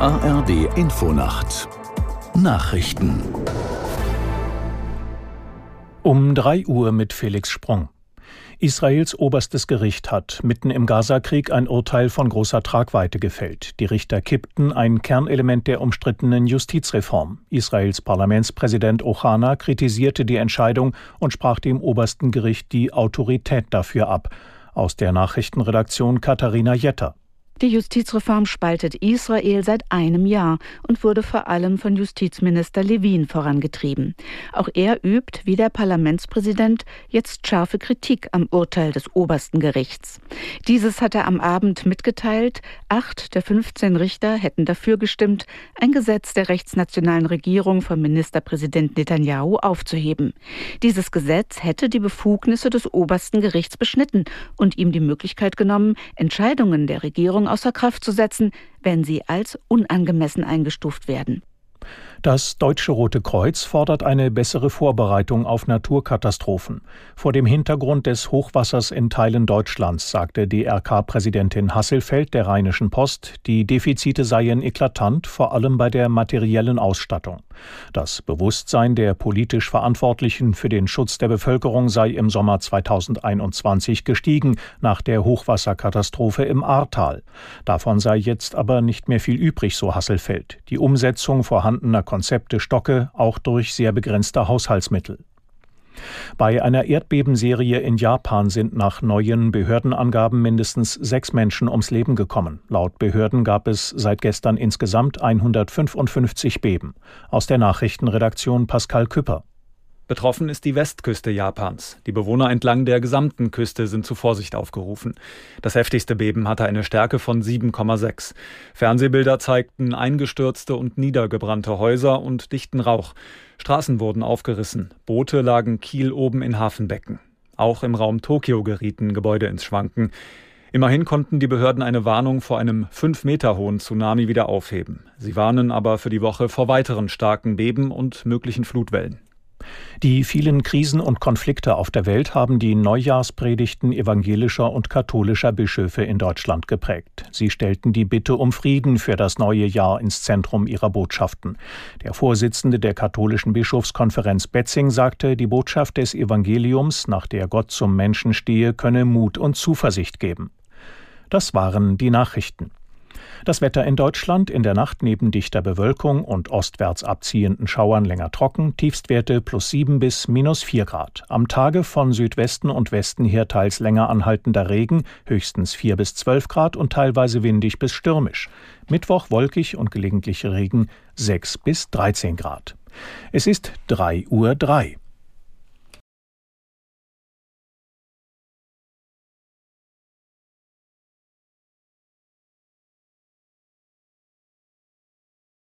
ARD Infonacht Nachrichten um 3 Uhr mit Felix Sprung. Israels oberstes Gericht hat mitten im Gazakrieg ein Urteil von großer Tragweite gefällt. Die Richter kippten ein Kernelement der umstrittenen Justizreform. Israels Parlamentspräsident Ochana kritisierte die Entscheidung und sprach dem obersten Gericht die Autorität dafür ab. Aus der Nachrichtenredaktion Katharina Jetter. Die Justizreform spaltet Israel seit einem Jahr und wurde vor allem von Justizminister Levin vorangetrieben. Auch er übt, wie der Parlamentspräsident, jetzt scharfe Kritik am Urteil des obersten Gerichts. Dieses hat er am Abend mitgeteilt. Acht der 15 Richter hätten dafür gestimmt, ein Gesetz der rechtsnationalen Regierung von Ministerpräsident Netanyahu aufzuheben. Dieses Gesetz hätte die Befugnisse des obersten Gerichts beschnitten und ihm die Möglichkeit genommen, Entscheidungen der Regierung außer Kraft zu setzen, wenn sie als unangemessen eingestuft werden. Das Deutsche Rote Kreuz fordert eine bessere Vorbereitung auf Naturkatastrophen. Vor dem Hintergrund des Hochwassers in Teilen Deutschlands sagte DRK-Präsidentin Hasselfeld der Rheinischen Post, die Defizite seien eklatant, vor allem bei der materiellen Ausstattung. Das Bewusstsein der politisch Verantwortlichen für den Schutz der Bevölkerung sei im Sommer 2021 gestiegen nach der Hochwasserkatastrophe im Ahrtal. Davon sei jetzt aber nicht mehr viel übrig, so Hasselfeld. Die Umsetzung vorhandener Konzepte stocke, auch durch sehr begrenzte Haushaltsmittel. Bei einer Erdbebenserie in Japan sind nach neuen Behördenangaben mindestens sechs Menschen ums Leben gekommen. Laut Behörden gab es seit gestern insgesamt 155 Beben. Aus der Nachrichtenredaktion Pascal Küpper. Betroffen ist die Westküste Japans. Die Bewohner entlang der gesamten Küste sind zu Vorsicht aufgerufen. Das heftigste Beben hatte eine Stärke von 7,6. Fernsehbilder zeigten eingestürzte und niedergebrannte Häuser und dichten Rauch. Straßen wurden aufgerissen. Boote lagen Kiel oben in Hafenbecken. Auch im Raum Tokio gerieten Gebäude ins Schwanken. Immerhin konnten die Behörden eine Warnung vor einem fünf Meter hohen Tsunami wieder aufheben. Sie warnen aber für die Woche vor weiteren starken Beben und möglichen Flutwellen. Die vielen Krisen und Konflikte auf der Welt haben die Neujahrspredigten evangelischer und katholischer Bischöfe in Deutschland geprägt. Sie stellten die Bitte um Frieden für das neue Jahr ins Zentrum ihrer Botschaften. Der Vorsitzende der katholischen Bischofskonferenz Betzing sagte, die Botschaft des Evangeliums, nach der Gott zum Menschen stehe, könne Mut und Zuversicht geben. Das waren die Nachrichten. Das Wetter in Deutschland in der Nacht neben dichter Bewölkung und ostwärts abziehenden Schauern länger trocken, Tiefstwerte plus 7 bis minus 4 Grad. Am Tage von Südwesten und Westen her teils länger anhaltender Regen, höchstens 4 bis 12 Grad und teilweise windig bis stürmisch. Mittwoch wolkig und gelegentlich Regen 6 bis 13 Grad. Es ist 3 Uhr 3.